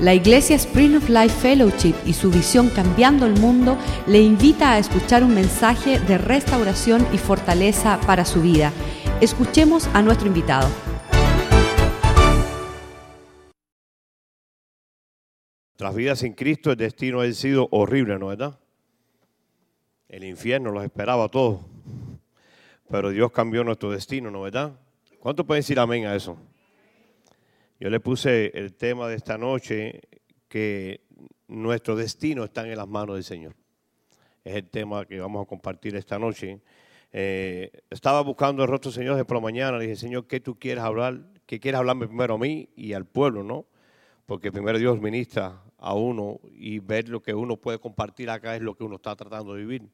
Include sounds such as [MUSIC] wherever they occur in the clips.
La Iglesia Spring of Life Fellowship y su visión Cambiando el Mundo le invita a escuchar un mensaje de restauración y fortaleza para su vida. Escuchemos a nuestro invitado. Nuestras vidas sin Cristo, el destino ha sido horrible, ¿no es verdad? El infierno los esperaba a todos. Pero Dios cambió nuestro destino, ¿no es verdad? ¿Cuánto pueden decir amén a eso? Yo le puse el tema de esta noche que nuestro destino está en las manos del Señor. Es el tema que vamos a compartir esta noche. Eh, estaba buscando el rostro del Señor de por la mañana. Le dije, Señor, ¿qué tú quieres hablar? ¿Qué quieres hablarme primero a mí y al pueblo, no? Porque primero Dios ministra a uno y ver lo que uno puede compartir acá es lo que uno está tratando de vivir.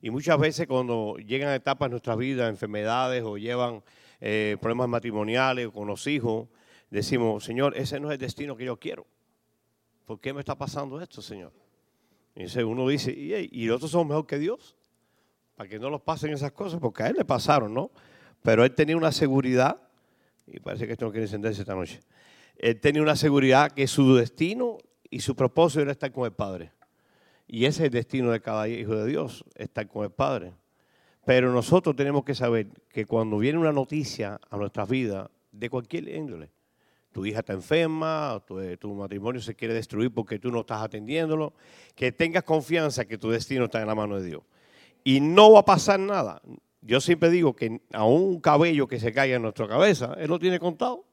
Y muchas veces cuando llegan etapas en nuestra vida, enfermedades o llevan eh, problemas matrimoniales o con los hijos, decimos, Señor, ese no es el destino que yo quiero. ¿Por qué me está pasando esto, Señor? Y uno dice, ¿y, y los otros mejor que Dios? Para que no los pasen esas cosas, porque a él le pasaron, ¿no? Pero él tenía una seguridad, y parece que esto no quiere encenderse esta noche. Él tenía una seguridad que su destino y su propósito era estar con el Padre. Y ese es el destino de cada hijo de Dios, estar con el Padre. Pero nosotros tenemos que saber que cuando viene una noticia a nuestras vidas, de cualquier índole, tu hija está enferma, tu, eh, tu, matrimonio se quiere destruir porque tú no estás atendiéndolo, que tengas confianza que tu destino está en la mano de Dios. Y no va a pasar nada. Yo siempre digo que a un cabello que se caiga en nuestra cabeza, Él lo tiene contado.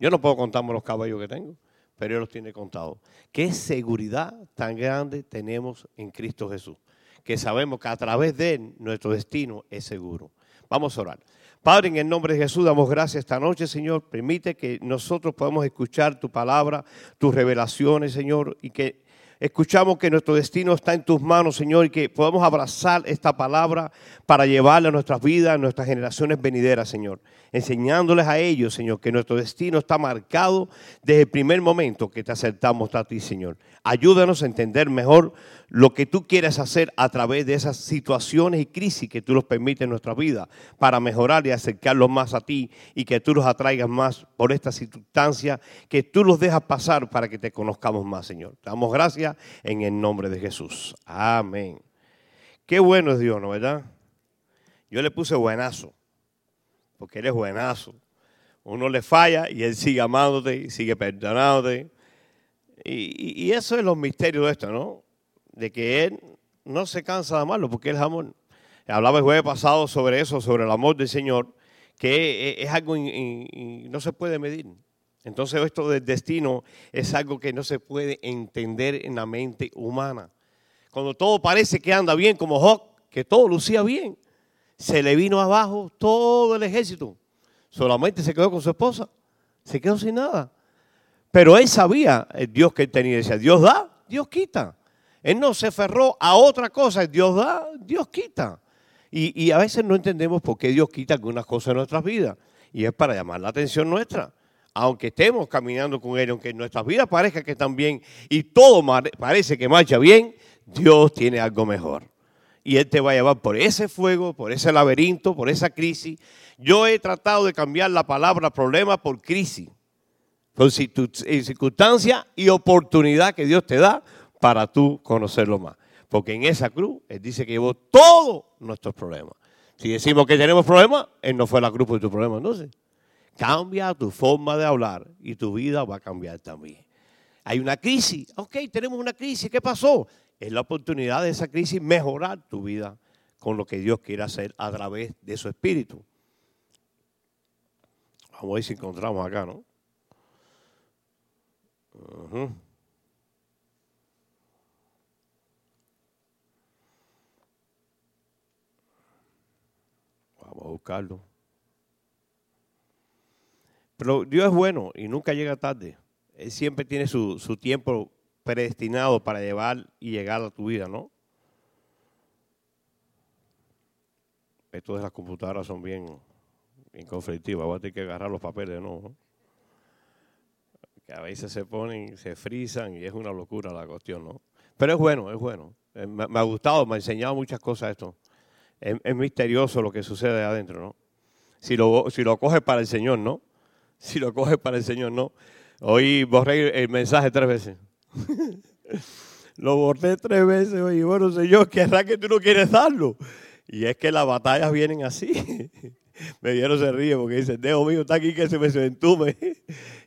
Yo no puedo contarme los cabellos que tengo, pero Él los tiene contados. ¿Qué seguridad tan grande tenemos en Cristo Jesús? Que sabemos que a través de Él nuestro destino es seguro. Vamos a orar. Padre, en el nombre de Jesús damos gracias esta noche, Señor. Permite que nosotros podamos escuchar tu palabra, tus revelaciones, Señor, y que escuchamos que nuestro destino está en tus manos, Señor, y que podamos abrazar esta palabra para llevarla a nuestras vidas, a nuestras generaciones venideras, Señor. Enseñándoles a ellos, Señor, que nuestro destino está marcado desde el primer momento que te aceptamos a ti, Señor. Ayúdanos a entender mejor lo que tú quieres hacer a través de esas situaciones y crisis que tú nos permites en nuestra vida para mejorar y acercarlos más a ti y que tú los atraigas más por esta circunstancia, que tú los dejas pasar para que te conozcamos más, Señor. Te damos gracias en el nombre de Jesús. Amén. Qué bueno es Dios, ¿no verdad? Yo le puse buenazo, porque Él es buenazo. Uno le falla y Él sigue amándote y sigue perdonándote y, eso es los misterios de esto, ¿no? De que Él no se cansa de amarlo porque Él es amor. Hablaba el jueves pasado sobre eso, sobre el amor del Señor, que es, algo que no se puede medir. Entonces esto del destino es algo que no se puede entender en la mente humana. Cuando todo parece que anda bien, como Job, que todo lucía bien, se le vino abajo todo el ejército. Solamente se quedó con su esposa, se quedó sin nada. Pero él sabía el Dios que tenía. Decía, Dios da, Dios quita. Él no se aferró a otra cosa. Dios da, Dios quita. Y, a veces no entendemos por qué Dios quita algunas cosas en nuestras vidas. Y es para llamar la atención nuestra. Aunque estemos caminando con Él, aunque nuestras vidas parezca que están bien y todo parece que marcha bien, Dios tiene algo mejor. Y Él te va a llevar por ese fuego, por ese laberinto, por esa crisis. Yo he tratado de cambiar la palabra problema por crisis con circunstancia y oportunidad que Dios te da para tú conocerlo más. Porque en esa cruz Él dice que llevó todos nuestros problemas. Si decimos que tenemos problemas, Él no fue la cruz por tu problema, entonces. Cambia tu forma de hablar y tu vida va a cambiar también. Hay una crisis, ok, tenemos una crisis, ¿qué pasó? Es la oportunidad de esa crisis mejorar tu vida con lo que Dios quiere hacer a través de su espíritu. Vamos a ver si encontramos acá, ¿no? Vamos a buscarlo. Pero Dios es bueno y nunca llega tarde. Él siempre tiene su, tiempo predestinado para llevar y llegar a tu vida, ¿no? Estos de las computadoras son bien, bien conflictivas. Voy a tener que agarrar los papeles, ¿no? que a veces se ponen, se frisan y es una locura la cuestión, ¿no? Pero es bueno, es bueno. Eh, me, ha gustado, me ha enseñado muchas cosas esto. Es, misterioso lo que sucede adentro, ¿no? Si lo, si lo coges para el Señor, ¿no? [LAUGHS] Si lo coges para el Señor, ¿no? Hoy borré el mensaje tres veces. [LAUGHS] Lo borré tres veces. Oye, bueno, Señor, ¿querrá que tú no quieres darlo? Y es que las batallas vienen así. [LAUGHS] me dieron se ríe porque dice, Dios mío está aquí que se me entume.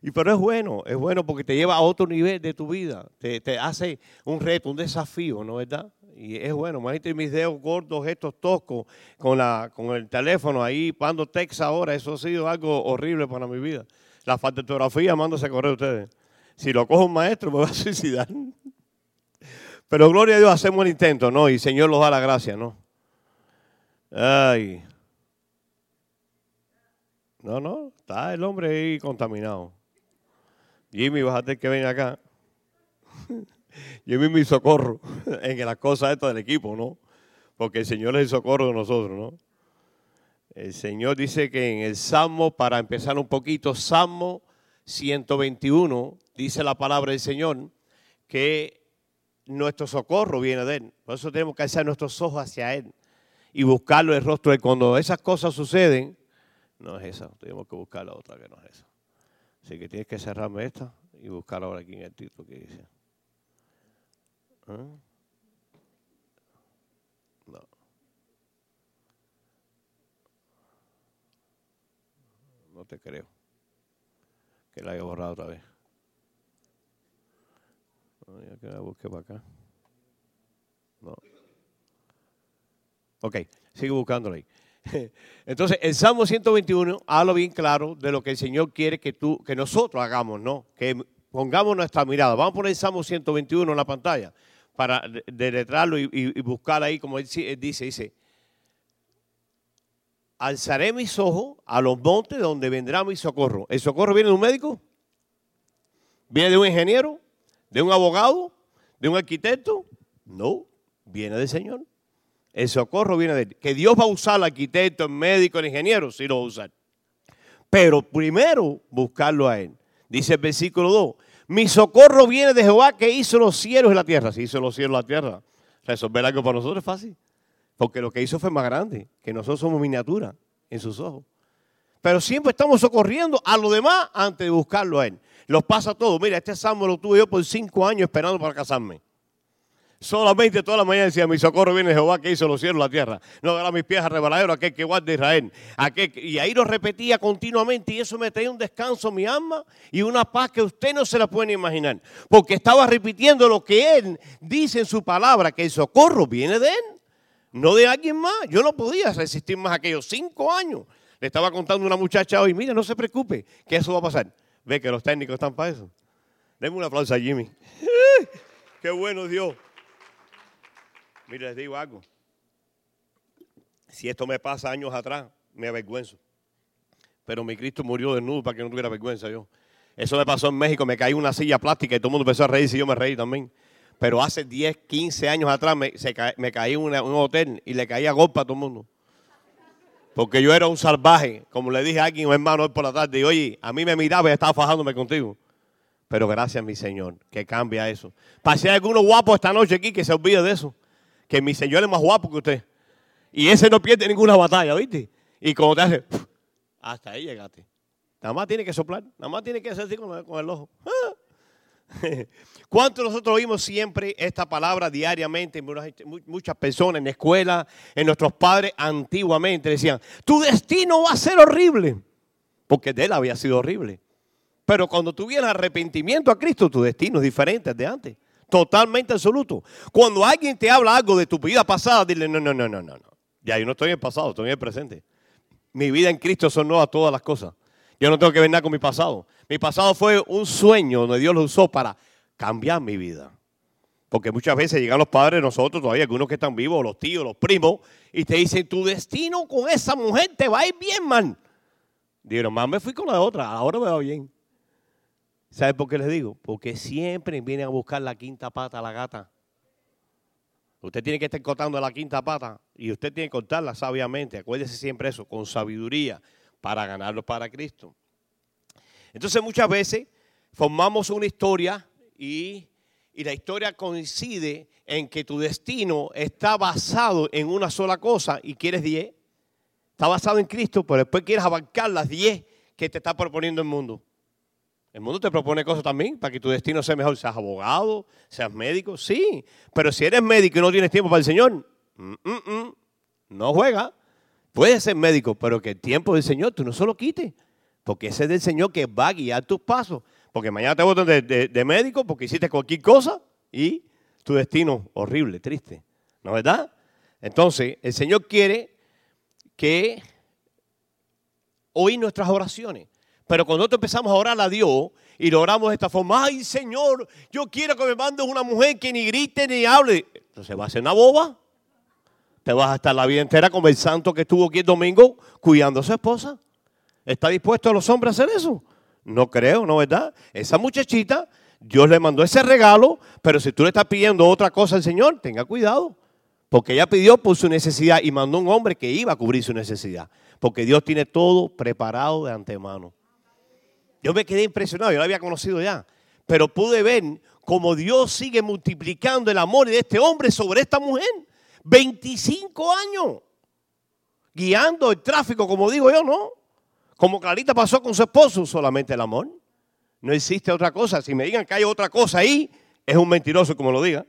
y pero es bueno, es bueno porque te lleva a otro nivel de tu vida. Te, te hace un reto, un desafío, ¿no verdad? Y es bueno, imagínate mis dedos gordos, estos toscos, con, la, con el teléfono ahí, pando text ahora, eso ha sido algo horrible para mi vida. La ortografía, mándose a correr ustedes. Si lo cojo un maestro, me va a suicidar. Pero gloria a Dios, hacemos el intento, ¿no? Y Señor nos da la gracia, ¿no? Ay. No, no, está el hombre ahí contaminado. Jimmy, bájate que ven acá. [LAUGHS] [LAUGHS] Jimmy mi socorro [LAUGHS] en las cosas estas del equipo, ¿no? Porque el Señor es el socorro de nosotros, ¿no? El Señor dice que en el Salmo, para empezar un poquito, Salmo 121, dice la palabra del Señor, que nuestro socorro viene de Él. Por eso tenemos que alzar nuestros ojos hacia Él y buscarlo el rostro de Él. Cuando esas cosas suceden, no es esa, tenemos que buscar la otra que no es esa. Así que tienes que cerrarme esta y buscar ahora aquí en el título que dice. No. No te creo. Que la haya borrado otra vez. No, ya que la busque para acá. No. Ok, sigue buscándola ahí. [LAUGHS] Entonces, el Salmo 121 habla bien claro de lo que el Señor quiere que tú, que nosotros hagamos, ¿no? Que pongamos nuestra mirada. Vamos a poner el Salmo 121 en la pantalla para deletrarlo y, y, buscar ahí, como él dice, dice, alzaré mis ojos a los montes donde vendrá mi socorro. ¿El socorro viene de un médico? ¿Viene de un ingeniero? ¿De un abogado? ¿De un arquitecto? No, viene del Señor. El socorro viene de él. Que Dios va a usar al arquitecto, el médico, el ingeniero, sí lo va a usar. Pero primero buscarlo a él. Dice el versículo 2. Mi socorro viene de Jehová que hizo los cielos y la tierra. Si hizo los cielos y la tierra, resolver algo para nosotros es fácil. Porque lo que hizo fue más grande, que nosotros somos miniatura en sus ojos. Pero siempre estamos socorriendo a lo demás antes de buscarlo a él. Los pasa todo. Mira, este salmo lo tuve yo por cinco años esperando para casarme. Solamente toda la mañana decía, mi socorro viene Jehová que hizo los cielos y la tierra. No dará mis pies a rebaladero aquel que guarda Israel. Aquel y ahí lo repetía continuamente y eso me traía un descanso mi alma y una paz que usted no se la puede imaginar. Porque estaba repitiendo lo que él dice en su palabra, que el socorro viene de él, no de alguien más. Yo no podía resistir más aquellos cinco años. Le estaba contando una muchacha hoy, mira, no se preocupe, que eso va a pasar. Ve que los técnicos están para eso. Denme un aplauso a Jimmy. [LAUGHS] Qué bueno Dios. Mire, les digo algo. Si esto me pasa años atrás, me avergüenzo. Pero mi Cristo murió desnudo para que no tuviera vergüenza yo. Eso me pasó en México, me caí una silla plástica y todo el mundo empezó a reírse y yo me reí también. Pero hace 10, 15 años atrás me, caí en un hotel y le caía golpe a todo el mundo. Porque yo era un salvaje, como le dije a alguien, un hermano hoy por la tarde, y oye, a mí me miraba y estaba fajándome contigo. Pero gracias, mi Señor, que cambia eso. Pasé algunos guapos esta noche aquí que se olvide de eso que mi Señor es más guapo que usted. Y ese no pierde ninguna batalla, ¿viste? Y como te hace, hasta ahí llegaste. Nada más tiene que soplar, nada más tiene que hacer así con el, ojo. [LAUGHS] ¿Cuánto nosotros oímos siempre esta palabra diariamente? Muchas personas en la escuela, en nuestros padres antiguamente decían, tu destino va a ser horrible, porque de él había sido horrible. Pero cuando tuvieras arrepentimiento a Cristo, tu destino es diferente de antes. Totalmente absoluto. Cuando alguien te habla algo de tu vida pasada, dile, no, no, no, no, no. Ya, yo no estoy en el pasado, estoy en el presente. Mi vida en Cristo son nuevas todas las cosas. Yo no tengo que ver nada con mi pasado. Mi pasado fue un sueño donde Dios lo usó para cambiar mi vida. Porque muchas veces llegan los padres nosotros, todavía algunos que están vivos, los tíos, los primos, y te dicen, tu destino con esa mujer te va a ir bien, man. Digo, más me fui con la otra, ahora me va bien. ¿Sabe por qué les digo? Porque siempre vienen a buscar la quinta pata a la gata. Usted tiene que estar cortando la quinta pata y usted tiene que cortarla sabiamente. Acuérdese siempre eso, con sabiduría, para ganarlo para Cristo. Entonces muchas veces formamos una historia y, y la historia coincide en que tu destino está basado en una sola cosa y quieres diez. Está basado en Cristo, pero después quieres abarcar las diez que te está proponiendo el mundo. El mundo te propone cosas también para que tu destino sea mejor. Seas abogado, seas médico, sí. Pero si eres médico y no tienes tiempo para el Señor, mm, mm, mm, no juega. Puedes ser médico, pero que el tiempo del Señor tú no se lo quites. Porque ese es del Señor que va a guiar tus pasos. Porque mañana te votan de, de médico porque hiciste cualquier cosa y tu destino horrible, triste. ¿No es verdad? Entonces, el Señor quiere que oír nuestras oraciones. Pero cuando nosotros empezamos a orar a Dios y lo oramos de esta forma, ay Señor, yo quiero que me mandes una mujer que ni grite ni hable. Entonces va a ser una boba. Te vas a estar la vida entera con el santo que estuvo aquí el domingo cuidando a su esposa. ¿Está dispuesto a los hombres a hacer eso? No creo, ¿no verdad? Esa muchachita, Dios le mandó ese regalo, pero si tú le estás pidiendo otra cosa al Señor, tenga cuidado. Porque ella pidió por su necesidad y mandó un hombre que iba a cubrir su necesidad. Porque Dios tiene todo preparado de antemano. Yo me quedé impresionado, yo la había conocido ya, pero pude ver cómo Dios sigue multiplicando el amor de este hombre sobre esta mujer. 25 años guiando el tráfico, como digo yo, ¿no? Como Clarita pasó con su esposo, solamente el amor. No existe otra cosa. Si me digan que hay otra cosa ahí, es un mentiroso, como lo diga.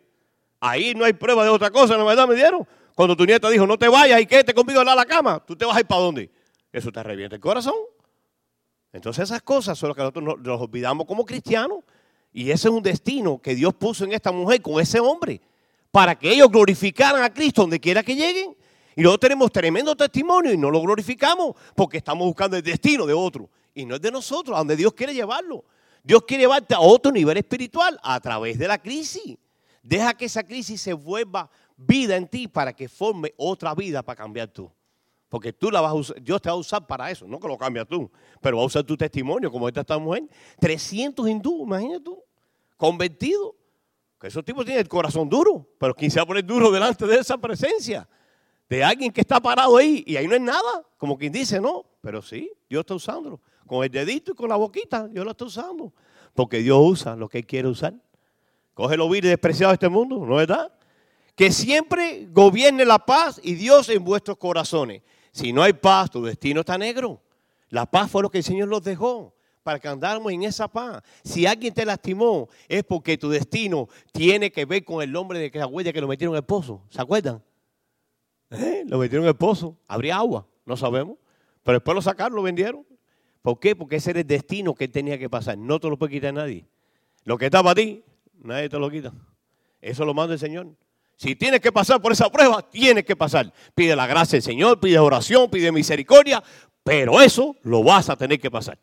Ahí no hay prueba de otra cosa, ¿no verdad? Me dieron. Cuando tu nieta dijo, no te vayas y quédate conmigo a la cama, tú te vas a ir para dónde? Eso te revienta el corazón. Entonces esas cosas son las que nosotros nos, olvidamos como cristianos. Y ese es un destino que Dios puso en esta mujer con ese hombre. Para que ellos glorificaran a Cristo donde quiera que lleguen. Y nosotros tenemos tremendo testimonio y no lo glorificamos porque estamos buscando el destino de otro. Y no es de nosotros, a donde Dios quiere llevarlo. Dios quiere llevarte a otro nivel espiritual a través de la crisis. Deja que esa crisis se vuelva vida en ti para que forme otra vida para cambiar tú. Porque tú la vas a usar, Dios te va a usar para eso, no que lo cambias tú, pero va a usar tu testimonio, como esta, esta mujer. 300 hindúes, imagínate tú, convertidos. Que esos tipos tienen el corazón duro, pero ¿quién se va a poner duro delante de esa presencia? De alguien que está parado ahí y ahí no es nada, como quien dice, no, pero sí, Dios está usándolo. Con el dedito y con la boquita, Dios lo está usando. Porque Dios usa lo que Él quiere usar. Coge lo vil despreciado de este mundo, ¿no es verdad? Que siempre gobierne la paz y Dios en vuestros corazones. Si no hay paz, tu destino está negro. La paz fue lo que el Señor nos dejó para que andáramos en esa paz. Si alguien te lastimó, es porque tu destino tiene que ver con el nombre de que la huella que lo metieron en el pozo. ¿Se acuerdan? ¿Eh? Lo metieron en el pozo. Habría agua, no sabemos. Pero después lo sacaron, lo vendieron. ¿Por qué? Porque ese era el destino que tenía que pasar. No te lo puede quitar nadie. Lo que estaba a ti, nadie te lo quita. Eso lo manda el Señor. Si tienes que pasar por esa prueba, tienes que pasar. Pide la gracia del Señor, pide oración, pide misericordia, pero eso lo vas a tener que pasar.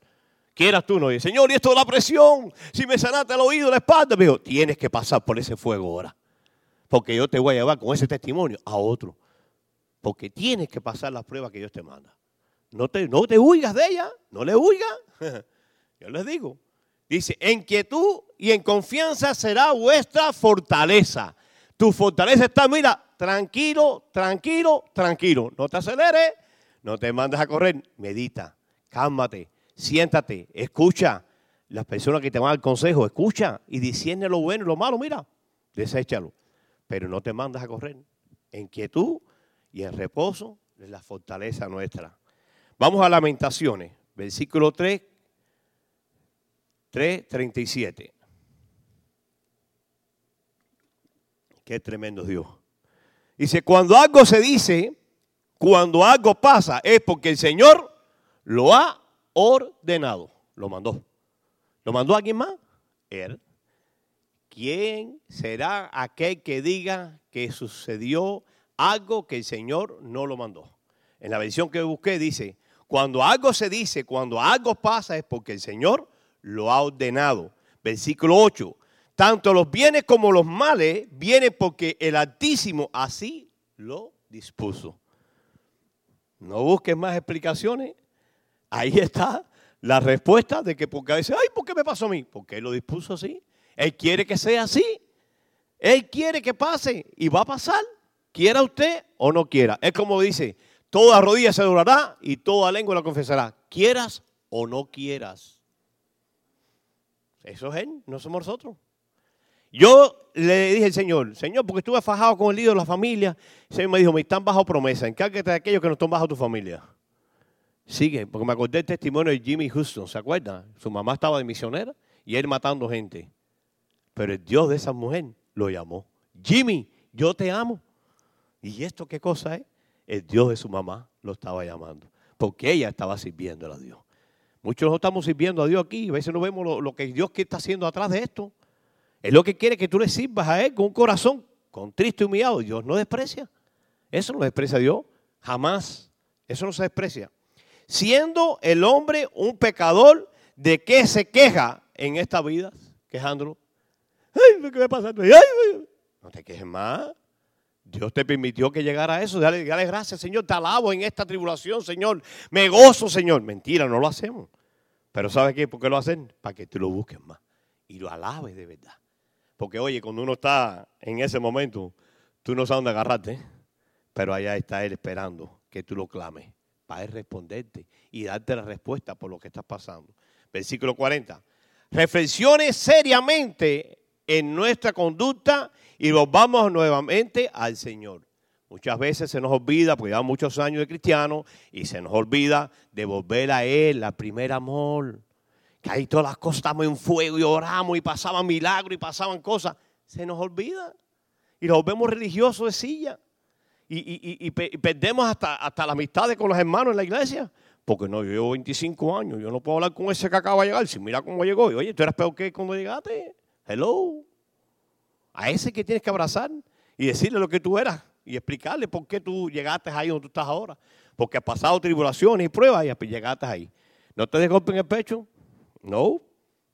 Quieras tú no, y Señor, y esto de la presión, si me sanaste el oído, la espalda, me dijo, tienes que pasar por ese fuego ahora. Porque yo te voy a llevar con ese testimonio a otro. Porque tienes que pasar las pruebas que Dios te manda. No te, no te huigas de ella, no le huigas. [LAUGHS] yo les digo. Dice, en quietud y en confianza será vuestra fortaleza. Tu fortaleza está, mira, tranquilo, tranquilo, tranquilo. No te aceleres, no te mandes a correr. Medita, cálmate, siéntate, escucha. Las personas que te van al consejo, escucha y discierne lo bueno y lo malo, mira, deséchalo. Pero no te mandes a correr. En quietud y en reposo es la fortaleza nuestra. Vamos a Lamentaciones, versículo 3, 3, 37. Qué tremendo Dios. Dice, cuando algo se dice, cuando algo pasa, es porque el Señor lo ha ordenado. Lo mandó. ¿Lo mandó alguien más? Él. ¿Quién será aquel que diga que sucedió algo que el Señor no lo mandó? En la versión que busqué dice, cuando algo se dice, cuando algo pasa, es porque el Señor lo ha ordenado. Versículo 8. Tanto los bienes como los males vienen porque el Altísimo así lo dispuso. No busques más explicaciones. Ahí está la respuesta de que porque a veces, ay, ¿por qué me pasó a mí? Porque Él lo dispuso así. Él quiere que sea así. Él quiere que pase y va a pasar. Quiera usted o no quiera. Es como dice, toda rodilla se doblará y toda lengua la confesará. Quieras o no quieras. Eso es Él, no somos nosotros. Yo le dije al Señor, Señor, porque estuve fajado con el lío de la familia. El Señor me dijo, me están bajo promesa, encárgate de aquellos que no están bajo tu familia. Sigue, porque me acordé del testimonio de Jimmy Houston, ¿se acuerdan? Su mamá estaba de misionera y él matando gente. Pero el Dios de esa mujer lo llamó. Jimmy, yo te amo. ¿Y esto qué cosa es? El Dios de su mamá lo estaba llamando. Porque ella estaba sirviendo a Dios. Muchos no estamos sirviendo a Dios aquí. A veces no vemos lo, lo que Dios está haciendo atrás de esto. Es lo que quiere que tú le sirvas a Él con un corazón contristo y humillado. Dios no desprecia. Eso no desprecia Dios. Jamás. Eso no se desprecia. Siendo el hombre un pecador, ¿de qué se queja en esta vida? Quejándolo. Ay, ¿qué me pasa? Ay, no te quejes más. Dios te permitió que llegara a eso. Dale, dale gracias, Señor. Te alabo en esta tribulación, Señor. Me gozo, Señor. Mentira, no lo hacemos. Pero ¿sabes qué? ¿Por qué lo hacen? Para que tú lo busques más. Y lo alabes de verdad. Porque oye, cuando uno está en ese momento, tú no sabes dónde agarrarte. Pero allá está Él esperando que tú lo clames para responderte y darte la respuesta por lo que estás pasando. Versículo 40. Reflexione seriamente en nuestra conducta y volvamos nuevamente al Señor. Muchas veces se nos olvida, porque llevamos muchos años de cristiano, y se nos olvida de volver a Él, la primer amor. Que ahí todas las cosas estamos en fuego y oramos y pasaban milagros y pasaban cosas. Se nos olvida. Y nos volvemos religiosos de silla. Y, perdemos hasta, hasta la amistad con los hermanos en la iglesia. Porque no, yo llevo 25 años, yo no puedo hablar con ese que acaba de llegar. Si mira cómo llegó, y, oye, tú eras peor que cuando llegaste. Hello. A ese que tienes que abrazar y decirle lo que tú eras y explicarle por qué tú llegaste ahí donde tú estás ahora. Porque has pasado tribulaciones y pruebas y llegaste ahí. No te des golpe en el pecho. No,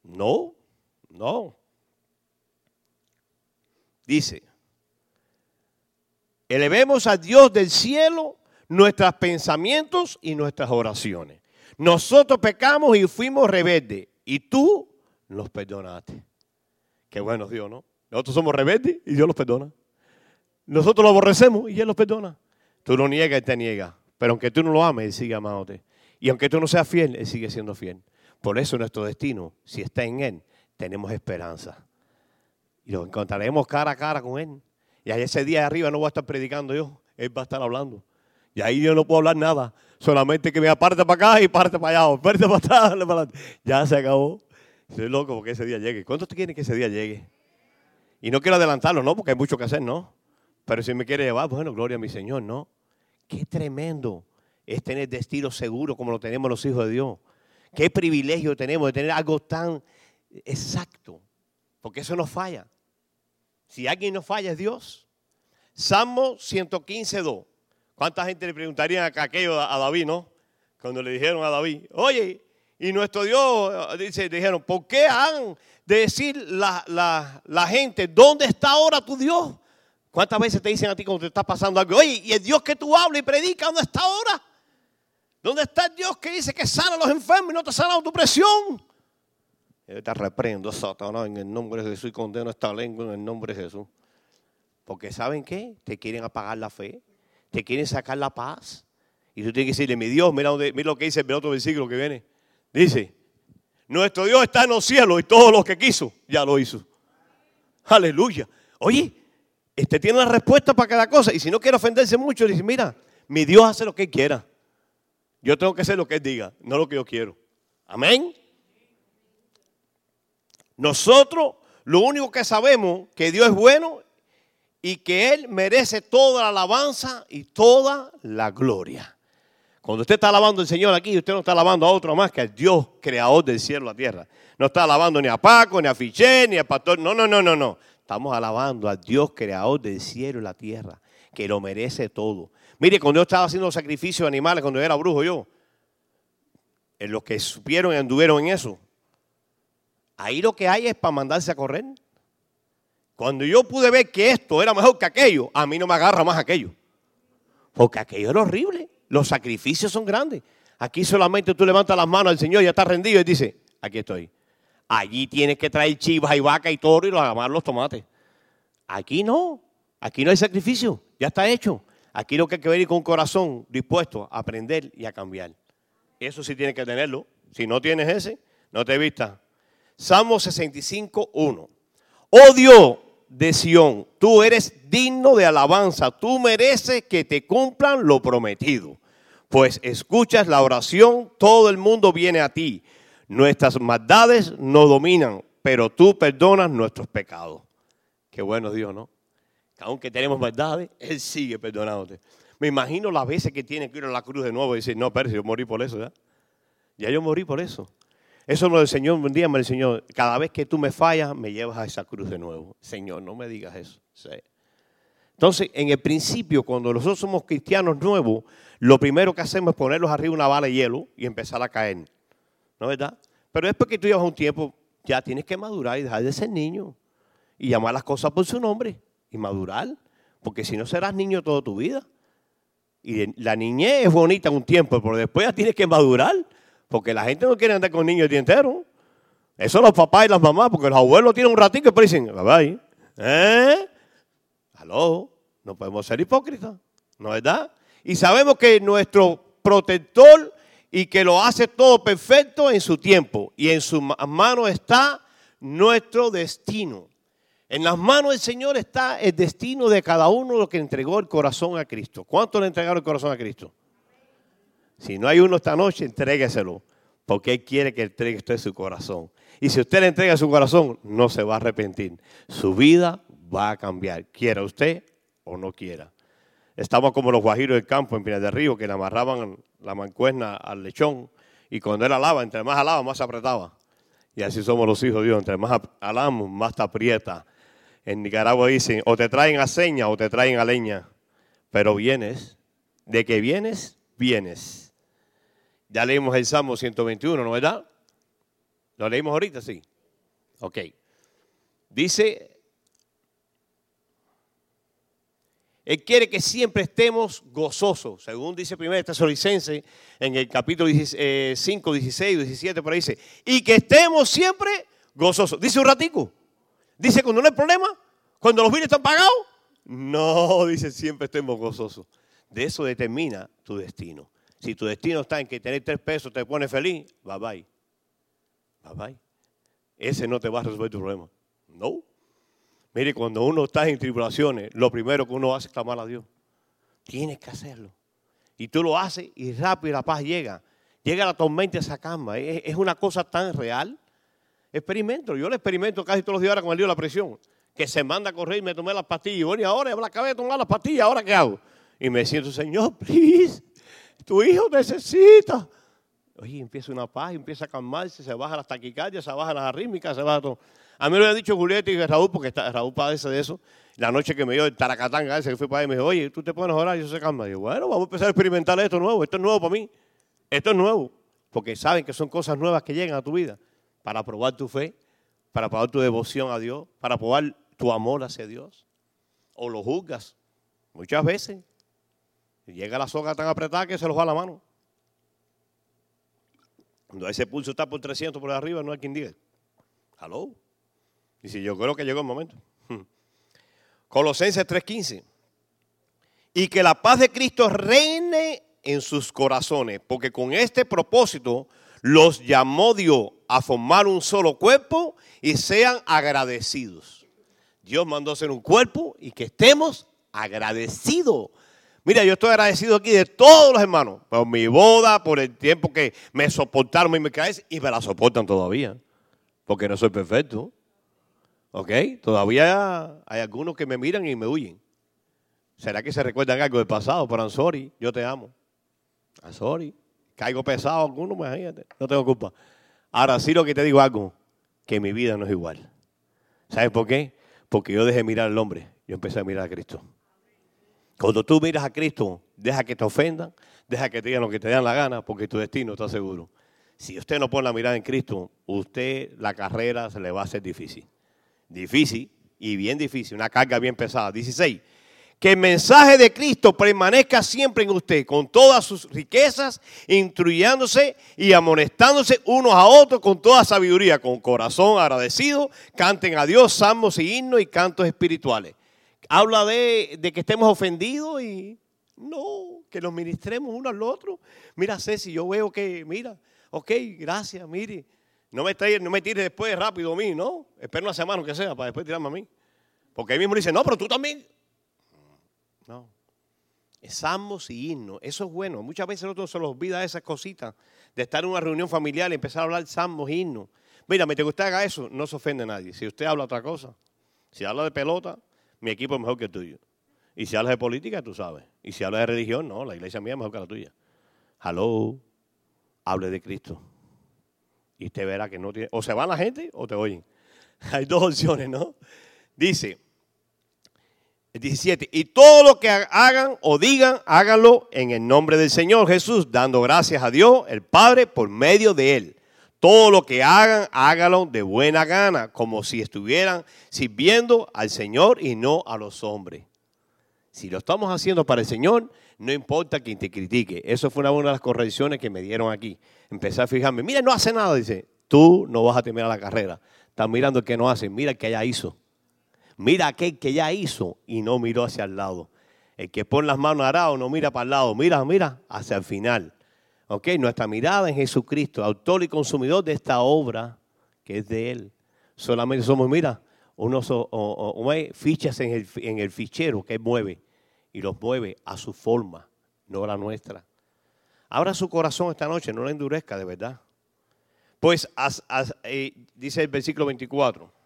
no, no. Dice, elevemos a Dios del cielo nuestros pensamientos y nuestras oraciones. Nosotros pecamos y fuimos rebeldes y tú nos perdonaste. Qué bueno Dios, ¿no? Nosotros somos rebeldes y Dios los perdona. Nosotros lo aborrecemos y Él los perdona. Tú lo niegas y te niega. Pero aunque tú no lo ames, Él sigue amándote. Y aunque tú no seas fiel, Él sigue siendo fiel. Por eso nuestro destino, si está en Él, tenemos esperanza. Y lo encontraremos cara a cara con Él. Y ahí ese día de arriba no voy a estar predicando yo, Él va a estar hablando. Y ahí yo no puedo hablar nada. Solamente que me aparte para acá y parte para allá. Parte para atrás, [LAUGHS] Ya se acabó. Estoy loco porque ese día llegue. ¿Cuántos quieren que ese día llegue? Y no quiero adelantarlo, ¿no? Porque hay mucho que hacer, ¿no? Pero si me quiere llevar, bueno, gloria a mi Señor, ¿no? Qué tremendo es tener destino seguro como lo tenemos los hijos de Dios. Qué privilegio tenemos de tener algo tan exacto. Porque eso no falla. Si alguien no falla es Dios. Salmo 115, 2. ¿Cuánta gente le preguntaría aquello a David, no? Cuando le dijeron a David, oye, y nuestro Dios, dice, dijeron, ¿por qué han de decir la, gente, ¿dónde está ahora tu Dios? ¿Cuántas veces te dicen a ti cuando te está pasando algo? Oye, ¿y el Dios que tú hablas y predicas, dónde está ahora? ¿Dónde está el Dios que dice que sana a los enfermos y no te sana tu presión? Yo te reprendo, Satanás, en el nombre de Jesús y condeno esta lengua en el nombre de Jesús. Porque ¿saben qué? Te quieren apagar la fe, te quieren sacar la paz. Y tú tienes que decirle, mi Dios, mira, mira lo que dice el otro versículo que viene. Dice, nuestro Dios está en los cielos y todo lo que quiso, ya lo hizo. Aleluya. Oye, este tiene la respuesta para cada cosa. Y si no quiere ofenderse mucho, dice, mira, mi Dios hace lo que quiera. Yo tengo que hacer lo que él diga, no lo que yo quiero. Amén. Nosotros lo único que sabemos que Dios es bueno y que Él merece toda la alabanza y toda la gloria. Cuando usted está alabando al Señor aquí, usted no está alabando a otro más que al Dios creador del cielo y la tierra. No está alabando ni a Paco, ni a Fiché, ni a pastor. No, no, no, no, no. Estamos alabando al Dios creador del cielo y la tierra, que lo merece todo. Mire, cuando yo estaba haciendo sacrificios de animales, cuando yo era brujo yo, en los que supieron y anduvieron en eso, ahí lo que hay es para mandarse a correr. Cuando yo pude ver que esto era mejor que aquello, a mí no me agarra más aquello. Porque aquello era horrible. Los sacrificios son grandes. Aquí solamente tú levantas las manos al Señor, ya está rendido y dice, aquí estoy. Allí tienes que traer chivas y vaca y toro y los los tomates. Aquí no. Aquí no hay sacrificio. Ya está hecho. Aquí lo que hay que venir con un corazón dispuesto a aprender y a cambiar. Eso sí tienes que tenerlo. Si no tienes ese, no te vistas. Salmo 65, 1. Oh Dios de Sión, tú eres digno de alabanza. Tú mereces que te cumplan lo prometido pues escuchas la oración, todo el mundo viene a ti. Nuestras maldades no dominan, pero tú perdonas nuestros pecados. Qué bueno Dios, ¿no? Aunque tenemos maldades, Él sigue perdonándote. Me imagino las veces que tiene que ir a la cruz de nuevo y decir, no, pero yo morí por eso, ¿ya? Ya yo morí por eso. Eso lo del Señor, un día me Señor, cada vez que tú me fallas, me llevas a esa cruz de nuevo. Señor, no me digas eso. Entonces, en el principio, cuando nosotros somos cristianos nuevos, lo primero que hacemos es ponerlos arriba una bala de hielo y empezar a caer. ¿No es verdad? Pero después que tú llevas un tiempo, ya tienes que madurar y dejar de ser niño. Y llamar las cosas por su nombre. Y madurar. Porque si no serás niño toda tu vida. Y la niñez es bonita un tiempo, pero después ya tienes que madurar. Porque la gente no quiere andar con niños el día entero. Eso los papás y las mamás, porque los abuelos tienen un ratito y después dicen, bye bye. ¿Eh? Aló, no podemos ser hipócritas, ¿no es verdad? Y sabemos que nuestro protector y que lo hace todo perfecto en su tiempo. Y en su mano está nuestro destino. En las manos del Señor está el destino de cada uno los que entregó el corazón a Cristo. ¿Cuántos le entregaron el corazón a Cristo? Si no hay uno esta noche, entrégueselo. Porque Él quiere que entregue usted su corazón. Y si usted le entrega su corazón, no se va a arrepentir. Su vida va a cambiar, quiera usted o no quiera. Estamos como los guajiros del campo en Pinar del Río, que le amarraban la mancuerna al lechón. Y cuando él alaba, entre más alaba, más se apretaba. Y así somos los hijos de Dios. Entre más alamos, más te aprieta. En Nicaragua dicen, o te traen a seña o te traen a leña. Pero vienes, de que vienes, vienes. Ya leímos el Salmo 121, ¿no verdad? ¿Lo leímos ahorita? Sí. Ok. Dice Él quiere que siempre estemos gozosos, según dice 1 Tesalonicense en el capítulo 5, 16, 17, por ahí dice, y que estemos siempre gozosos. Dice un ratico, dice cuando no hay problema, cuando los bienes están pagados, no, [LAUGHS] dice siempre estemos gozosos. De eso determina tu destino. Si tu destino está en que tener tres pesos te pone feliz, bye bye. Bye bye. Ese no te va a resolver tu problema. No. Mire, cuando uno está en tribulaciones, lo primero que uno hace es clamar a Dios. Tienes que hacerlo. Y tú lo haces y rápido la paz llega. Llega la tormenta y esa calma. Es, una cosa tan real. Experimento. Yo lo experimento casi todos los días ahora con el lío de la presión. Que se manda a correr y me tomé las pastillas. Y bueno, y ahora me acabé de tomar las pastillas. ¿Ahora qué hago? Y me siento, Señor, please. Tu hijo necesita. Oye, empieza una paz, empieza a calmarse, se baja las taquicardias, se baja las arrítmicas, se baja todo. A mí me lo ha dicho Julieta y Raúl, porque Raúl padece de eso. La noche que me dio el taracatán, ese que fui para ahí, me dijo, oye, tú te puedes orar y se calma. Y yo, bueno, vamos a empezar a experimentar esto nuevo. Esto es nuevo para mí. Esto es nuevo. Porque saben que son cosas nuevas que llegan a tu vida para probar tu fe, para probar tu devoción a Dios, para probar tu amor hacia Dios. O lo juzgas. Muchas veces. llega la soga tan apretada que se los va la mano. Cuando ese pulso está por 300 por arriba, no hay quien diga. ¿Aló? Dice, yo creo que llegó el momento. [LAUGHS] Colosenses 3:15. Y que la paz de Cristo reine en sus corazones, porque con este propósito los llamó Dios a formar un solo cuerpo y sean agradecidos. Dios mandó hacer un cuerpo y que estemos agradecidos. Mira, yo estoy agradecido aquí de todos los hermanos, por mi boda, por el tiempo que me soportaron y me caes y me la soportan todavía, porque no soy perfecto. ¿Ok? Todavía hay algunos que me miran y me huyen. ¿Será que se recuerdan algo del pasado? Pero I'm sorry, yo te amo. I'm sorry. Caigo pesado algunos, imagínate. No tengo culpa. Ahora sí lo que te digo algo, que mi vida no es igual. ¿Sabes por qué? Porque yo dejé mirar al hombre, yo empecé a mirar a Cristo. Cuando tú miras a Cristo, deja que te ofendan, deja que te digan lo que te dan la gana, porque tu destino está seguro. Si usted no pone la mirada en Cristo, usted la carrera se le va a hacer difícil. Difícil y bien difícil, una carga bien pesada. 16. Que el mensaje de Cristo permanezca siempre en usted, con todas sus riquezas, instruyéndose y amonestándose unos a otros con toda sabiduría, con corazón agradecido. Canten a Dios salmos y himnos y cantos espirituales. Habla de, que estemos ofendidos y no, que nos ministremos uno al otro. Mira, Ceci, yo veo que, mira, ok, gracias, mire no me, tires, no me después rápido a mí, ¿no? Espera una semana que sea para después tirarme a mí. Porque ahí mismo dice, no, pero tú también. No. Salmos y himnos, eso es bueno. Muchas veces nosotros se nos olvida esas cositas de estar en una reunión familiar y empezar a hablar salmos y himnos. Mira, que usted haga eso, no se ofende a nadie. Si usted habla otra cosa, si habla de pelota, mi equipo es mejor que el tuyo. Y si hablas de política, tú sabes. Y si hablas de religión, no, la iglesia mía es mejor que la tuya. Hello, hable de Cristo. Y usted verá que no tiene, o se va la gente o te oyen. [LAUGHS] Hay dos opciones, ¿no? Dice, 17. Y todo lo que hagan o digan, háganlo en el nombre del Señor Jesús, dando gracias a Dios, el Padre, por medio de Él. Todo lo que hagan, háganlo de buena gana, como si estuvieran sirviendo al Señor y no a los hombres. Si lo estamos haciendo para el Señor, no importa quien te critique. Eso fue una de las correcciones que me dieron aquí. Empecé a fijarme, mira, no hace nada. Dice, tú no vas a terminar la carrera. Estás mirando el que no hace, mira el que ya hizo. Mira aquel que ya hizo y no miró hacia el lado. El que pone las manos arado no mira para el lado, mira, mira hacia el final. ¿Ok? Nuestra mirada en Jesucristo, autor y consumidor de esta obra que es de Él. Solamente somos, mira, unos fichas en el, fichero que Él mueve y los mueve a su forma, no a la nuestra. Abra su corazón esta noche, no la endurezca de verdad. Pues eh, dice el versículo 24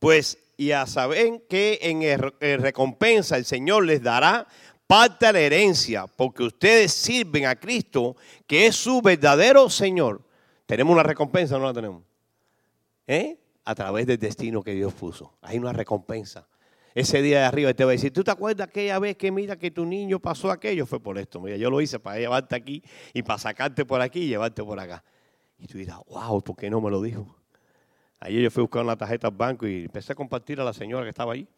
pues y a saber que en recompensa el Señor les dará parte de la herencia, porque ustedes sirven a Cristo, que es su verdadero Señor. ¿Tenemos una recompensa o no la tenemos? ¿Eh? A través del destino que Dios puso. Hay una recompensa. Ese día de arriba te va a decir, ¿tú te acuerdas aquella vez que mira que tu niño pasó aquello? Fue por esto. Mira, yo lo hice para llevarte aquí y para sacarte por aquí y llevarte por acá. Y tú dirás, wow, ¿por qué no me lo dijo? Ayer yo fui a buscar una tarjeta al banco y empecé a compartir a la señora que estaba ahí.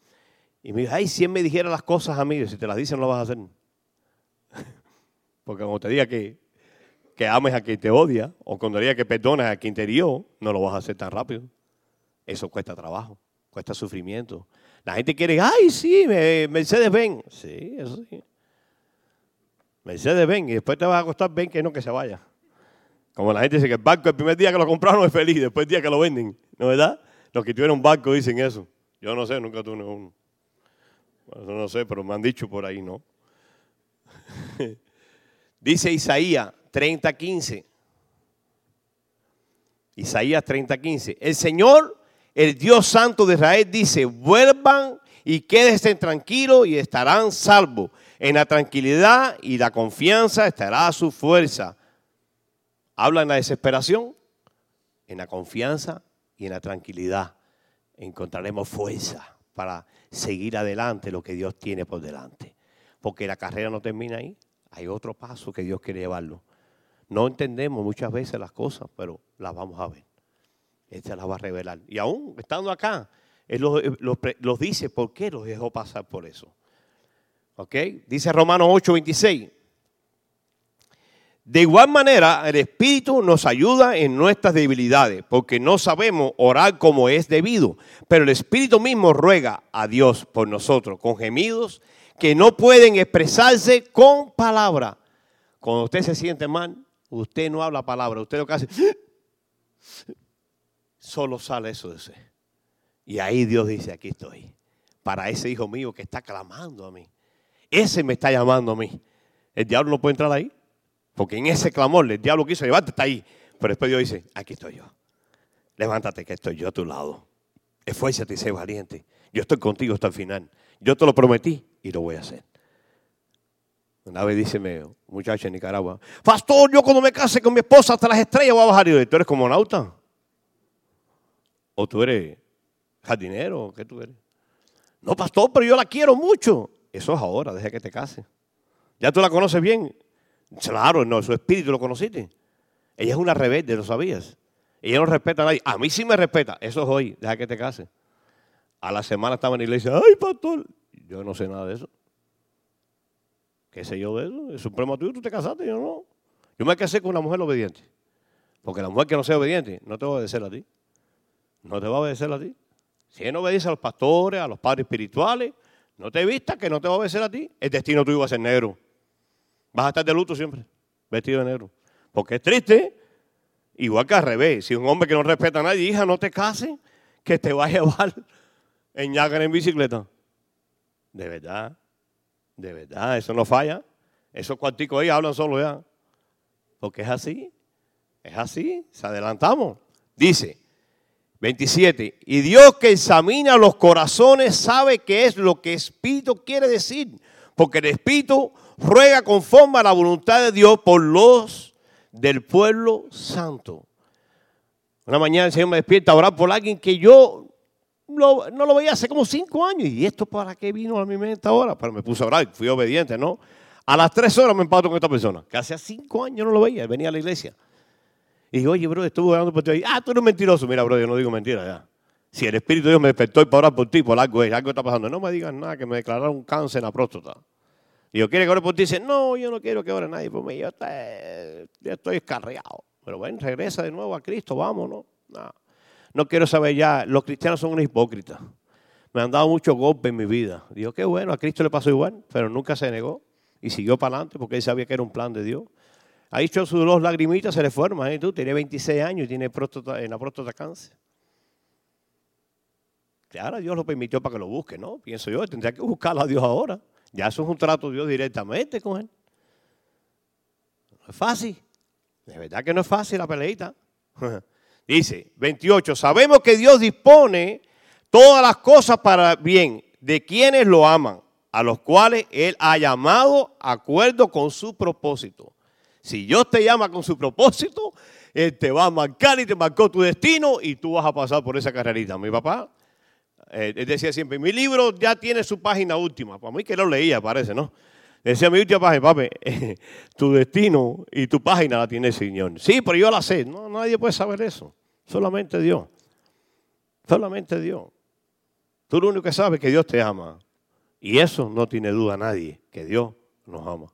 Y me dijo, ay, si él me dijera las cosas a mí, si te las dicen no lo vas a hacer. [LAUGHS] Porque cuando te diga que, que ames a quien te odia, o cuando diga que perdones a quien te dio, no lo vas a hacer tan rápido. Eso cuesta trabajo, cuesta sufrimiento. La gente quiere, ay, sí, Mercedes ven. Sí, eso sí. Mercedes ven y después te va a costar ven que no que se vaya. Como la gente dice que el banco el primer día que lo compraron es feliz, después el día que lo venden. ¿No verdad? Los que tuvieron un banco dicen eso. Yo no sé, nunca tuve uno. no sé, pero me han dicho por ahí, ¿no? [LAUGHS] Dice Isaías 30:15. Isaías 30:15. El Señor, el Dios Santo de Israel, dice: vuelvan y quédense tranquilos y estarán salvos. En la tranquilidad y la confianza estará su fuerza. Habla en la desesperación, en la confianza y en la tranquilidad encontraremos fuerza para seguir adelante lo que Dios tiene por delante. Porque la carrera no termina ahí, hay otro paso que Dios quiere llevarlo. No entendemos muchas veces las cosas, pero las vamos a ver. Este las va a revelar. Y aún estando acá, Él los, dice por qué los dejó pasar por eso. ¿Ok? Dice Romanos 8, 26. De igual manera, el Espíritu nos ayuda en nuestras debilidades, porque no sabemos orar como es debido, pero el Espíritu mismo ruega a Dios por nosotros con gemidos que no pueden expresarse con palabra. Cuando usted se siente mal, usted no habla palabra, usted lo que hace, solo sale eso de usted. Y ahí Dios dice, aquí estoy, para ese hijo mío que está clamando a mí. Ese me está llamando a mí. El diablo no puede entrar ahí. Porque en ese clamor el diablo quiso, levántate ahí. Pero después Dios dice, aquí estoy yo. Levántate que estoy yo a tu lado. Esfuérzate y sé valiente. Yo estoy contigo hasta el final. Yo te lo prometí y lo voy a hacer. Una vez dice un muchacho en Nicaragua, pastor, yo cuando me case con mi esposa hasta las estrellas voy a bajar. Y yo, ¿tú eres como nauta? ¿O tú eres jardinero? ¿Qué tú eres? No, pastor, pero yo la quiero mucho. Eso es ahora, deja que te case. Ya tú la conoces bien. Claro, no, su espíritu lo conociste. Ella es una rebelde, ¿lo sabías? Ella no respeta a nadie. A mí sí me respeta. Eso es hoy, deja que te case. A la semana estaba en la iglesia, ay, pastor. Yo no sé nada de eso. ¿Qué sé yo de eso? Es supremo tuyo, tú te casaste, yo no. Yo me casé con una mujer obediente. Porque la mujer que no sea obediente no te va a obedecer a ti. No te va a obedecer a ti. Si él no obedece a los pastores, a los padres espirituales, no te vistas que no te va a obedecer a ti. El destino tuyo va a ser negro. Vas a estar de luto siempre, vestido de negro. Porque es triste, igual que al revés. Si un hombre que no respeta a nadie, hija, no te cases, que te va a llevar en Ñagar en bicicleta. De verdad. De verdad, eso no falla. Esos cuarticos ahí hablan solo ya. Porque es así. Es así. Se adelantamos. Dice 27. Y Dios que examina los corazones sabe qué es lo que Espíritu quiere decir. Porque el Espíritu ruega conforme a la voluntad de Dios por los del pueblo santo. Una mañana el Señor me despierta a orar por alguien que yo no lo veía hace como cinco años. ¿Y esto para qué vino a mi mente ahora? Pero me puse a orar, fui obediente, ¿no? A las tres horas me empato con esta persona, que hace cinco años no lo veía, venía a la iglesia. Y dije, oye, bro, estuve orando por ti. Ah, tú eres mentiroso. Mira, bro, yo no digo mentira ya. Si el Espíritu de Dios me despertó para orar por ti, por algo, algo está pasando. No me digas nada, que me declararon cáncer en la próstata. Y yo quiero que ore por ti. Dice, no, yo no quiero que ore nadie por mí. Yo estoy, escarreado. Pero bueno, regresa de nuevo a Cristo, vamos, ¿no? No, quiero saber ya. Los cristianos son unos hipócritas. Me han dado muchos golpes en mi vida. Digo, qué bueno, a Cristo le pasó igual, pero nunca se negó y siguió para adelante porque él sabía que era un plan de Dios. Ha hecho sus dos lagrimitas, se le forman. ¿eh? Tú tienes 26 años y tiene próstata, en la próstata cáncer. Claro, Dios lo permitió para que lo busque, ¿no? Pienso yo, tendría que buscarlo a Dios ahora. Ya eso es un trato de Dios directamente con él. No es fácil. De verdad que no es fácil la peleita. [LAUGHS] Dice 28, sabemos que Dios dispone todas las cosas para bien de quienes lo aman, a los cuales Él ha llamado acuerdo con su propósito. Si Dios te llama con su propósito, Él te va a marcar y te marcó tu destino y tú vas a pasar por esa carrerita. Mi papá él decía siempre, mi libro ya tiene su página última. Para mí que lo leía, parece, ¿no? Decía mi última página, papi, [LAUGHS] tu destino y tu página la tiene el Señor. Sí, pero yo la sé. No, nadie puede saber eso. Solamente Dios. Solamente Dios. Tú lo único que sabes es que Dios te ama. Y eso no tiene duda nadie, que Dios nos ama.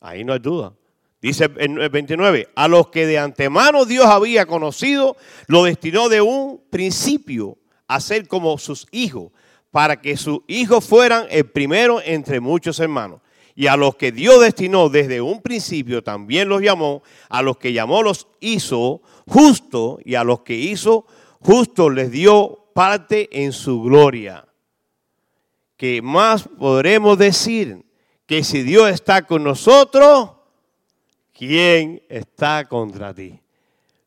Ahí no hay duda. Dice el 29, a los que de antemano Dios había conocido, lo destinó de un principio a ser como sus hijos, para que sus hijos fueran el primero entre muchos hermanos. Y a los que Dios destinó desde un principio también los llamó, a los que llamó los hizo justo, y a los que hizo justo les dio parte en su gloria. ¿Qué más podremos decir? Que si Dios está con nosotros, ¿quién está contra ti?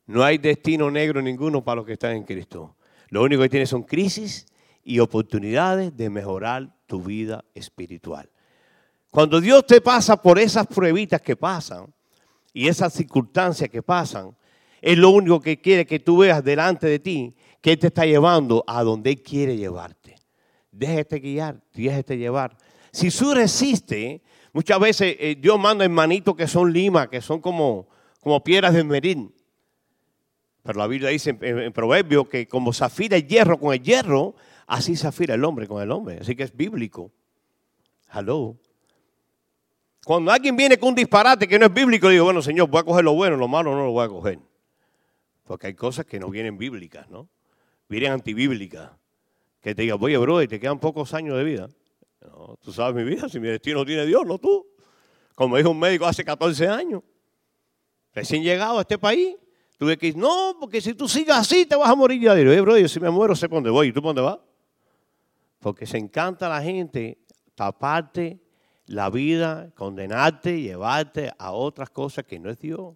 No hay destino negro ninguno para los que están en Cristo. Lo único que tienes son crisis y oportunidades de mejorar tu vida espiritual. Cuando Dios te pasa por esas pruebitas que pasan y esas circunstancias que pasan, es lo único que quiere que tú veas delante de ti que Él te está llevando a donde Él quiere llevarte. Déjate guiar, déjate llevar. Si tú resistes, muchas veces eh, Dios manda hermanitos que son limas, que son como, como piedras de merín. Pero la Biblia dice en, en Proverbio que como se afila el hierro con el hierro, así se afila el hombre con el hombre. Así que es bíblico. Hello. Cuando alguien viene con un disparate que no es bíblico, digo, bueno, Señor, voy a coger lo bueno, lo malo no lo voy a coger. Porque hay cosas que no vienen bíblicas, ¿no? Vienen antibíblicas. Que te digan, oye, bro, y te quedan pocos años de vida. No, tú sabes mi vida, si mi destino tiene Dios, no tú. Como dijo un médico hace 14 años, recién llegado a este país, tuve que decir, no, porque si tú sigas así te vas a morir. Ya digo, bro, yo si me muero sé dónde voy. ¿Y tú dónde vas? Porque se encanta a la gente taparte la vida, condenarte, llevarte a otras cosas que no es Dios.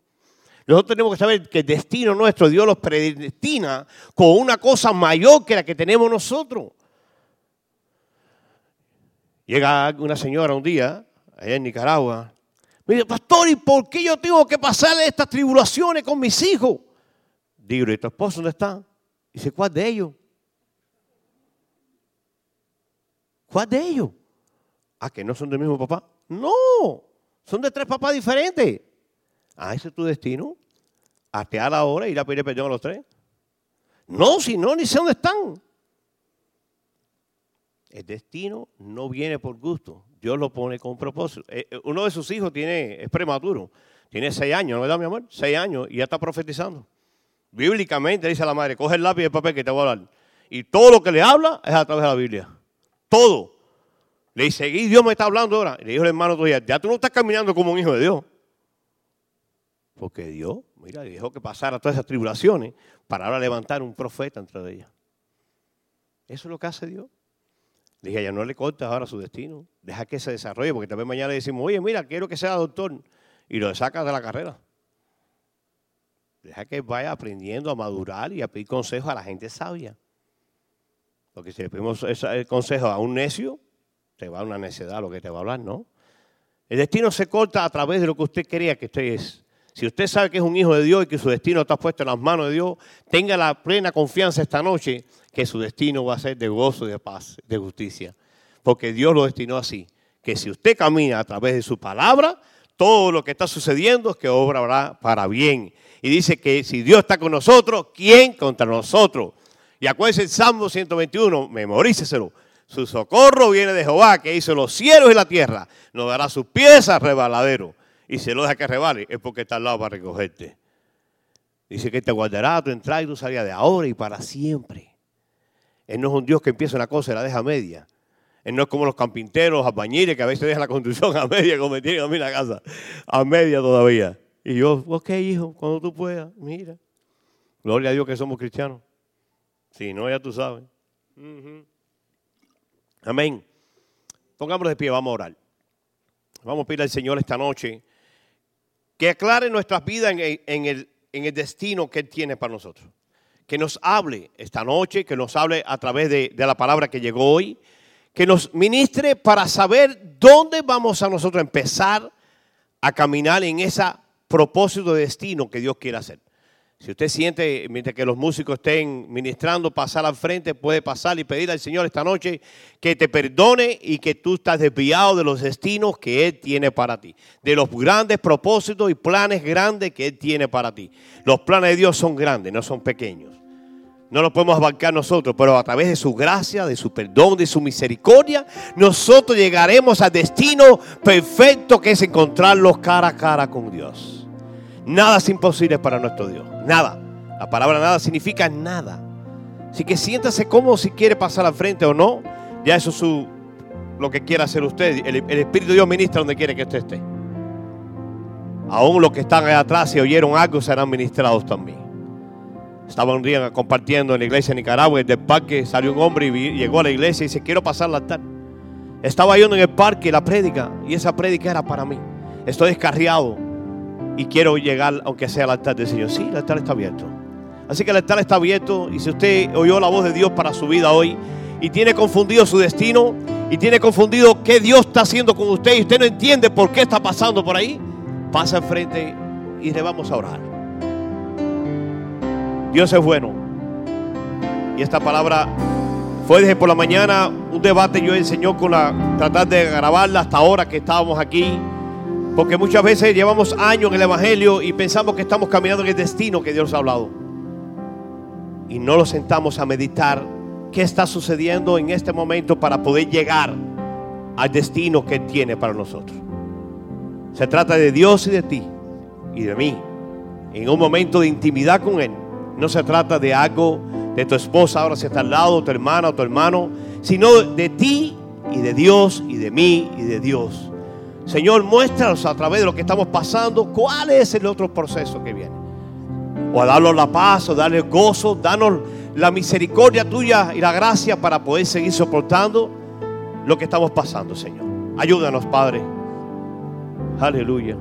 Nosotros tenemos que saber que el destino nuestro, Dios los predestina con una cosa mayor que la que tenemos nosotros. Llega una señora un día, allá en Nicaragua, me dice, pastor, ¿y por qué yo tengo que pasar estas tribulaciones con mis hijos? Digo, ¿y tu esposo dónde está? Dice, ¿cuál de ellos? ¿Cuál de ellos? Ah, que no son del mismo papá. No, son de tres papás diferentes. Ah, ese es tu destino. Atear ahora y ir a pedir perdón a los tres. No, si no, ni sé dónde están. El destino no viene por gusto. Dios lo pone con propósito. Eh, eh, uno de sus hijos tiene, es prematuro. Tiene seis años, ¿no verdad, mi amor? Seis años y ya está profetizando. Bíblicamente dice la madre, coge el lápiz el papel que te voy a dar. Y todo lo que le habla es a través de la Biblia. Todo. Le dice, y Dios me está hablando ahora. le dijo el hermano todavía, ya tú no estás caminando como un hijo de Dios. Porque Dios, mira, dejó que pasara todas esas tribulaciones para ahora levantar un profeta entre ellas. Eso es lo que hace Dios. Dije, ya no le cortas ahora su destino. Deja que se desarrolle, porque también mañana le decimos, oye, mira, quiero que sea doctor. Y lo sacas de la carrera. Deja que vaya aprendiendo a madurar y a pedir consejos a la gente sabia. Porque si le pedimos ese consejo a un necio, te va a una necedad lo que te va a hablar, ¿no? El destino se corta a través de lo que usted crea que usted es. Si usted sabe que es un hijo de Dios y que su destino está puesto en las manos de Dios, tenga la plena confianza esta noche que su destino va a ser de gozo, de paz, de justicia. Porque Dios lo destinó así. Que si usted camina a través de su palabra, todo lo que está sucediendo es que obra para bien. Y dice que si Dios está con nosotros, ¿quién contra nosotros? Y acuérdense el Salmo 121, memoríceselo. Su socorro viene de Jehová, que hizo los cielos y la tierra. Nos dará sus pies al rebaladero. Y si lo deja que rebale, es porque está al lado para recogerte. Dice que te guardará tu entrada y tu salida de ahora y para siempre. Él no es un Dios que empieza una cosa y la deja a media. Él no es como los campinteros, los albañiles que a veces dejan la construcción a media, como me tienen a mí la casa, a media todavía. Y yo, ok, hijo, cuando tú puedas, mira. Gloria a Dios que somos cristianos. Si no, ya tú sabes. Amén. Pongámonos de pie, vamos a orar. Vamos a pedir al Señor esta noche que aclare nuestras vidas en el, destino que Él tiene para nosotros que nos hable esta noche, que nos hable a través de, la palabra que llegó hoy, que nos ministre para saber dónde vamos a nosotros empezar a caminar en ese propósito de destino que Dios quiere hacer. Si usted siente, mientras que los músicos estén ministrando, pasar al frente, puede pasar y pedir al Señor esta noche que te perdone y que tú estás desviado de los destinos que Él tiene para ti, de los grandes propósitos y planes grandes que Él tiene para ti. Los planes de Dios son grandes, no son pequeños. No los podemos abarcar nosotros, pero a través de su gracia, de su perdón, de su misericordia, nosotros llegaremos al destino perfecto que es encontrarlos cara a cara con Dios. Nada es imposible para nuestro Dios. Nada. La palabra nada significa nada. Así que siéntase como si quiere pasar al frente o no. Ya eso es su, lo que quiera hacer usted. El, Espíritu de Dios ministra donde quiere que usted esté. Aún los que están allá atrás, si oyeron algo, serán ministrados también. Estaba un día compartiendo en la iglesia de Nicaragua, del parque salió un hombre y llegó a la iglesia y dice, quiero pasar la tarde. Estaba yo en el parque, la prédica, y esa prédica era para mí. Estoy descarriado y quiero llegar, aunque sea al altar del Señor. Sí, el altar está abierto. Así que el altar está abierto y si usted oyó la voz de Dios para su vida hoy y tiene confundido su destino y tiene confundido qué Dios está haciendo con usted y usted no entiende por qué está pasando por ahí, pasa enfrente y le vamos a orar. Dios es bueno. Y esta palabra fue desde por la mañana un debate yo enseñó con la tratar de grabarla hasta ahora que estábamos aquí porque muchas veces llevamos años en el Evangelio y pensamos que estamos caminando en el destino que Dios ha hablado. Y no lo sentamos a meditar qué está sucediendo en este momento para poder llegar al destino que tiene para nosotros. Se trata de Dios y de ti y de mí. En un momento de intimidad con Él. No se trata de algo de tu esposa ahora si está al lado, tu hermana o tu hermano, sino de ti y de Dios y de mí y de Dios. Señor, muéstranos a través de lo que estamos pasando cuál es el otro proceso que viene. O a darnos la paz, o darle gozo, danos la misericordia tuya y la gracia para poder seguir soportando lo que estamos pasando, Señor. Ayúdanos, Padre. Aleluya.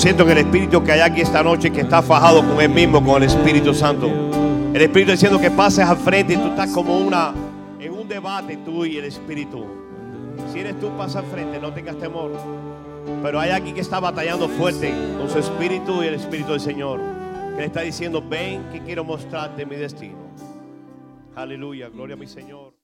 Siento que el Espíritu que hay aquí esta noche, que está fajado con Él mismo, con el Espíritu Santo. El Espíritu diciendo que pases al frente y tú estás como una, en un debate tú y el Espíritu. Si eres tú, pasa al frente, no tengas temor. Pero hay aquí que está batallando fuerte con su espíritu y el espíritu del Señor. Que le está diciendo, ven que quiero mostrarte mi destino. Aleluya, gloria a mi Señor.